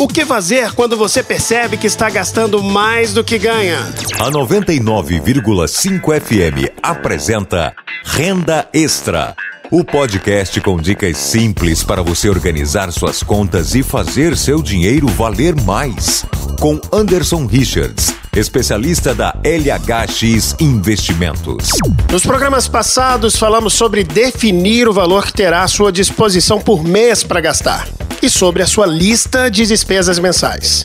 O que fazer quando você percebe que está gastando mais do que ganha? A 99,5 FM apresenta Renda Extra. O podcast com dicas simples para você organizar suas contas e fazer seu dinheiro valer mais. Com Anderson Richards, especialista da LHX Investimentos. Nos programas passados falamos sobre definir o valor que terá à sua disposição por mês para gastar e sobre a sua lista de despesas mensais.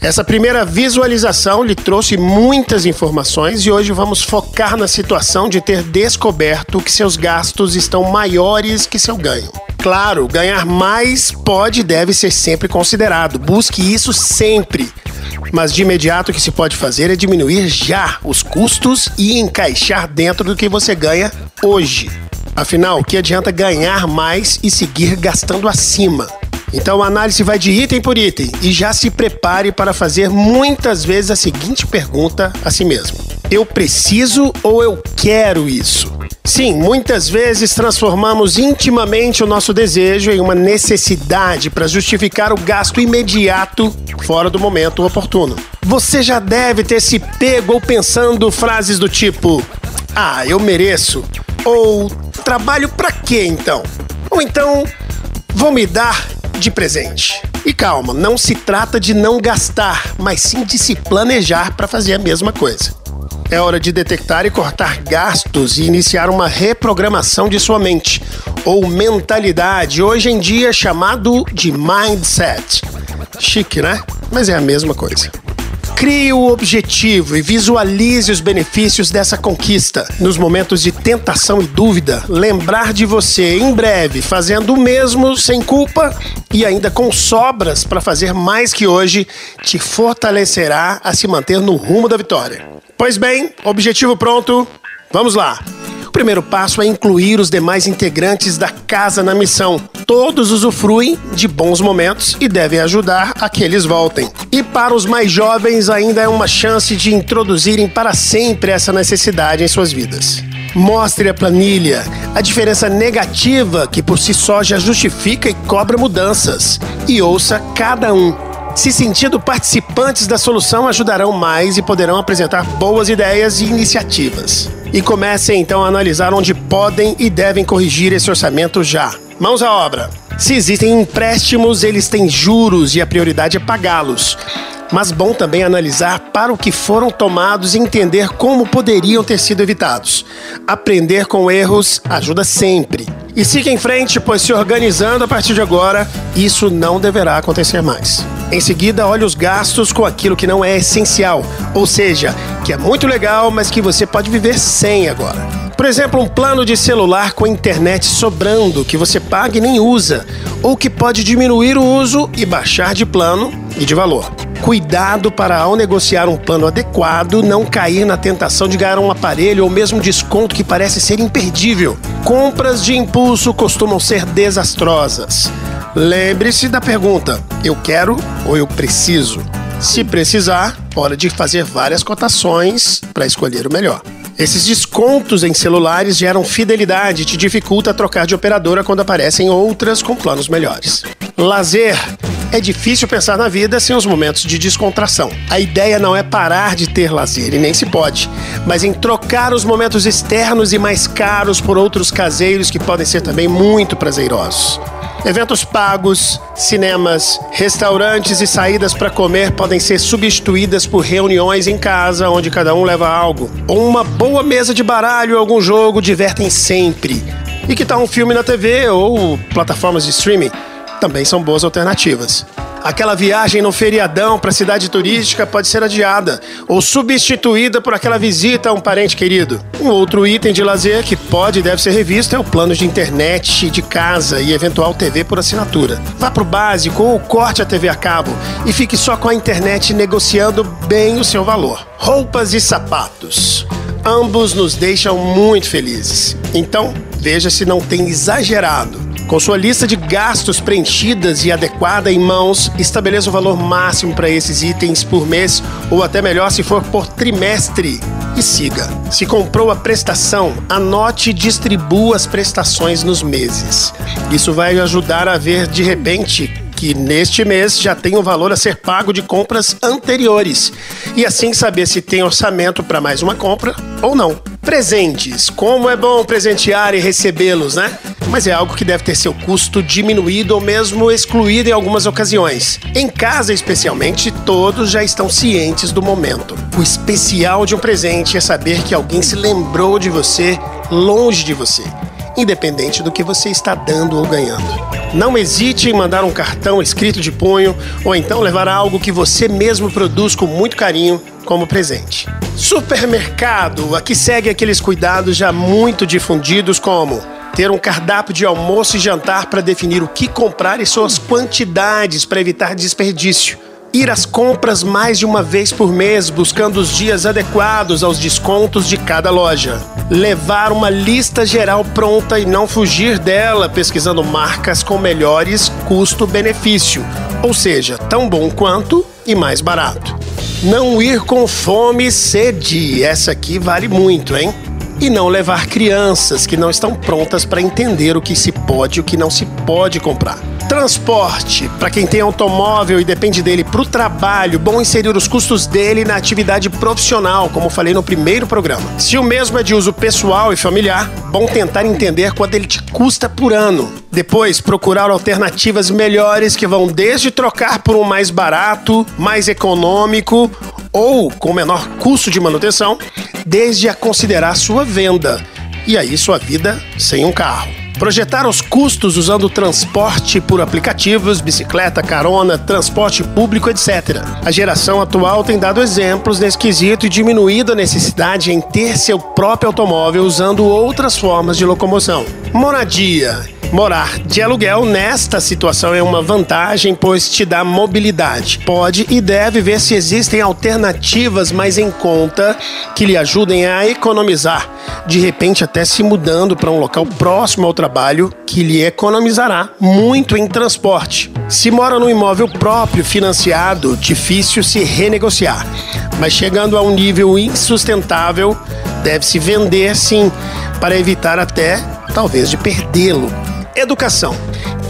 Essa primeira visualização lhe trouxe muitas informações e hoje vamos focar na situação de ter descoberto que seus gastos estão maiores que seu ganho. Claro, ganhar mais pode e deve ser sempre considerado. Busque isso sempre. Mas de imediato o que se pode fazer é diminuir já os custos e encaixar dentro do que você ganha hoje. Afinal, o que adianta ganhar mais e seguir gastando acima? Então a análise vai de item por item e já se prepare para fazer muitas vezes a seguinte pergunta a si mesmo: Eu preciso ou eu quero isso? Sim, muitas vezes transformamos intimamente o nosso desejo em uma necessidade para justificar o gasto imediato fora do momento oportuno. Você já deve ter se pego ou pensando frases do tipo: Ah, eu mereço. Ou trabalho para quê então? Ou então, vou me dar de presente. E calma, não se trata de não gastar, mas sim de se planejar para fazer a mesma coisa. É hora de detectar e cortar gastos e iniciar uma reprogramação de sua mente, ou mentalidade, hoje em dia chamado de mindset. Chique, né? Mas é a mesma coisa. Crie o objetivo e visualize os benefícios dessa conquista. Nos momentos de tentação e dúvida, lembrar de você em breve fazendo o mesmo sem culpa e ainda com sobras para fazer mais que hoje te fortalecerá a se manter no rumo da vitória. Pois bem, objetivo pronto, vamos lá! Primeiro passo é incluir os demais integrantes da casa na missão. Todos usufruem de bons momentos e devem ajudar a que eles voltem. E para os mais jovens, ainda é uma chance de introduzirem para sempre essa necessidade em suas vidas. Mostre a planilha, a diferença negativa que por si só já justifica e cobra mudanças. E ouça cada um se sentindo participantes da solução, ajudarão mais e poderão apresentar boas ideias e iniciativas. E comecem então a analisar onde podem e devem corrigir esse orçamento já. Mãos à obra! Se existem empréstimos, eles têm juros e a prioridade é pagá-los. Mas bom também analisar para o que foram tomados e entender como poderiam ter sido evitados. Aprender com erros ajuda sempre. E siga em frente, pois se organizando a partir de agora, isso não deverá acontecer mais. Em seguida, olhe os gastos com aquilo que não é essencial, ou seja, que é muito legal, mas que você pode viver sem agora. Por exemplo, um plano de celular com internet sobrando que você paga e nem usa, ou que pode diminuir o uso e baixar de plano e de valor. Cuidado para, ao negociar um plano adequado, não cair na tentação de ganhar um aparelho ou mesmo desconto que parece ser imperdível. Compras de impulso costumam ser desastrosas. Lembre-se da pergunta: eu quero ou eu preciso? Se precisar, hora de fazer várias cotações para escolher o melhor. Esses descontos em celulares geram fidelidade e te dificulta trocar de operadora quando aparecem outras com planos melhores. Lazer. É difícil pensar na vida sem os momentos de descontração. A ideia não é parar de ter lazer, e nem se pode, mas em trocar os momentos externos e mais caros por outros caseiros que podem ser também muito prazerosos. Eventos pagos, cinemas, restaurantes e saídas para comer podem ser substituídas por reuniões em casa onde cada um leva algo. Ou uma boa mesa de baralho ou algum jogo divertem sempre. E que tal um filme na TV ou plataformas de streaming? Também são boas alternativas. Aquela viagem no feriadão para a cidade turística pode ser adiada ou substituída por aquela visita a um parente querido. Um outro item de lazer que pode e deve ser revisto é o plano de internet de casa e eventual TV por assinatura. Vá para o básico ou corte a TV a cabo e fique só com a internet negociando bem o seu valor. Roupas e sapatos. Ambos nos deixam muito felizes. Então, veja se não tem exagerado com sua lista de gastos preenchidas e adequada em mãos, estabeleça o valor máximo para esses itens por mês ou até melhor se for por trimestre. E siga. Se comprou a prestação, anote e distribua as prestações nos meses. Isso vai ajudar a ver de repente que neste mês já tem o um valor a ser pago de compras anteriores e assim saber se tem orçamento para mais uma compra ou não. Presentes. Como é bom presentear e recebê-los, né? Mas é algo que deve ter seu custo diminuído ou mesmo excluído em algumas ocasiões. Em casa, especialmente, todos já estão cientes do momento. O especial de um presente é saber que alguém se lembrou de você longe de você independente do que você está dando ou ganhando. Não hesite em mandar um cartão escrito de punho ou então levar algo que você mesmo produz com muito carinho como presente. Supermercado, aqui segue aqueles cuidados já muito difundidos como ter um cardápio de almoço e jantar para definir o que comprar e suas quantidades para evitar desperdício ir às compras mais de uma vez por mês, buscando os dias adequados aos descontos de cada loja. Levar uma lista geral pronta e não fugir dela, pesquisando marcas com melhores custo-benefício, ou seja, tão bom quanto e mais barato. Não ir com fome e sede, essa aqui vale muito, hein? E não levar crianças que não estão prontas para entender o que se pode e o que não se pode comprar. Transporte. Para quem tem automóvel e depende dele para o trabalho, bom inserir os custos dele na atividade profissional, como falei no primeiro programa. Se o mesmo é de uso pessoal e familiar, bom tentar entender quanto ele te custa por ano. Depois, procurar alternativas melhores que vão desde trocar por um mais barato, mais econômico ou com menor custo de manutenção, desde a considerar sua venda. E aí, sua vida sem um carro. Projetar os custos usando transporte por aplicativos, bicicleta, carona, transporte público, etc. A geração atual tem dado exemplos nesse quesito e diminuído a necessidade em ter seu próprio automóvel usando outras formas de locomoção. Moradia. Morar de aluguel nesta situação é uma vantagem, pois te dá mobilidade. Pode e deve ver se existem alternativas mais em conta que lhe ajudem a economizar, de repente até se mudando para um local próximo ao trabalho que lhe economizará muito em transporte. Se mora num imóvel próprio financiado, difícil se renegociar, mas chegando a um nível insustentável, deve-se vender sim, para evitar até talvez de perdê-lo. Educação.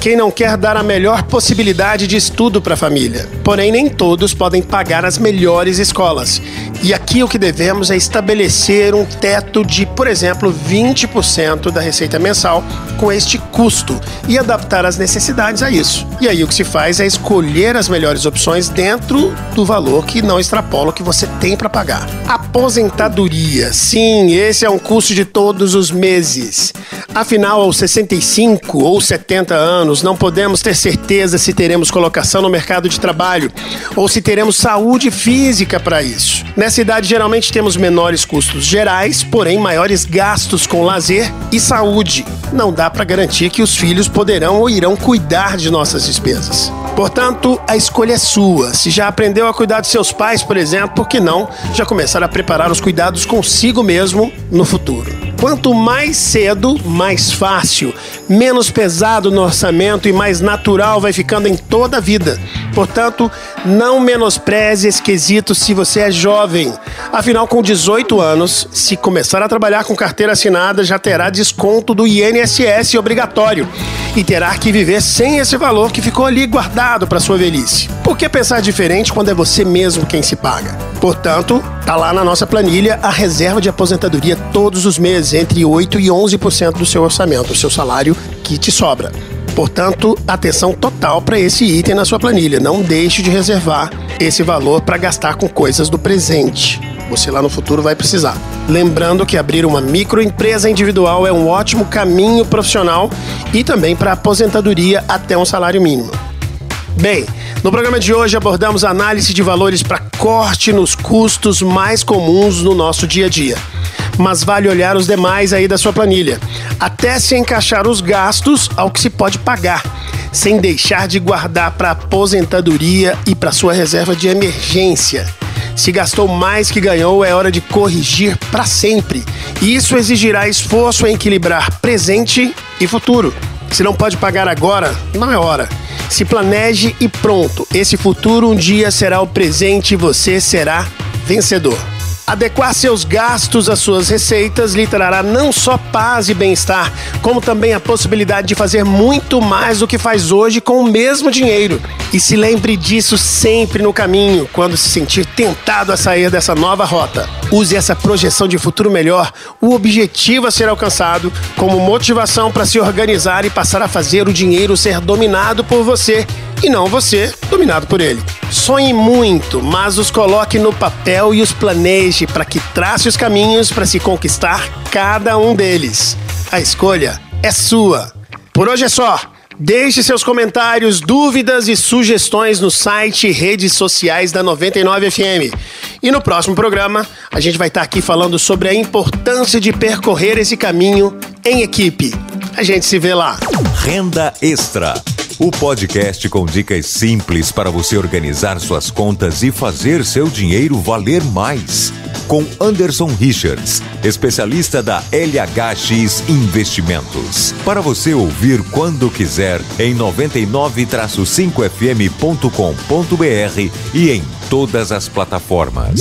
Quem não quer dar a melhor possibilidade de estudo para a família? Porém, nem todos podem pagar as melhores escolas. E aqui o que devemos é estabelecer um teto de, por exemplo, 20% da receita mensal com este custo e adaptar as necessidades a isso. E aí o que se faz é escolher as melhores opções dentro do valor que não extrapola o que você tem para pagar. Aposentadoria. Sim, esse é um custo de todos os meses. Afinal, aos 65 ou 70 anos, não podemos ter certeza se teremos colocação no mercado de trabalho ou se teremos saúde física para isso. Nessa idade, geralmente temos menores custos gerais, porém maiores gastos com lazer e saúde. Não dá para garantir que os filhos poderão ou irão cuidar de nossas despesas. Portanto, a escolha é sua. Se já aprendeu a cuidar de seus pais, por exemplo, por que não já começar a preparar os cuidados consigo mesmo no futuro? Quanto mais cedo, mais fácil, menos pesado no orçamento e mais natural vai ficando em toda a vida. Portanto, não menospreze esse quesito se você é jovem. Afinal, com 18 anos, se começar a trabalhar com carteira assinada, já terá desconto do INSS obrigatório e terá que viver sem esse valor que ficou ali guardado para sua velhice. Por que pensar diferente quando é você mesmo quem se paga? Portanto, tá lá na nossa planilha a reserva de aposentadoria todos os meses, entre 8 e 11% do seu orçamento, do seu salário que te sobra. Portanto, atenção total para esse item na sua planilha. Não deixe de reservar esse valor para gastar com coisas do presente. Você lá no futuro vai precisar. Lembrando que abrir uma microempresa individual é um ótimo caminho profissional e também para aposentadoria até um salário mínimo. Bem, no programa de hoje abordamos análise de valores para corte nos custos mais comuns no nosso dia a dia. Mas vale olhar os demais aí da sua planilha, até se encaixar os gastos ao que se pode pagar, sem deixar de guardar para aposentadoria e para sua reserva de emergência. Se gastou mais que ganhou, é hora de corrigir para sempre. E isso exigirá esforço em equilibrar presente e futuro. Se não pode pagar agora, não é hora. Se planeje e pronto. Esse futuro um dia será o presente e você será vencedor. Adequar seus gastos às suas receitas lhe trará não só paz e bem-estar, como também a possibilidade de fazer muito mais do que faz hoje com o mesmo dinheiro. E se lembre disso sempre no caminho, quando se sentir tentado a sair dessa nova rota. Use essa projeção de futuro melhor, o objetivo a ser alcançado, como motivação para se organizar e passar a fazer o dinheiro ser dominado por você e não você dominado por ele. Sonhe muito, mas os coloque no papel e os planeje para que trace os caminhos para se conquistar cada um deles. A escolha é sua. Por hoje é só. Deixe seus comentários, dúvidas e sugestões no site e redes sociais da 99FM. E no próximo programa, a gente vai estar aqui falando sobre a importância de percorrer esse caminho em equipe. A gente se vê lá. Renda Extra. O podcast com dicas simples para você organizar suas contas e fazer seu dinheiro valer mais. Com Anderson Richards, especialista da LHX Investimentos. Para você ouvir quando quiser em 99-5fm.com.br e em todas as plataformas.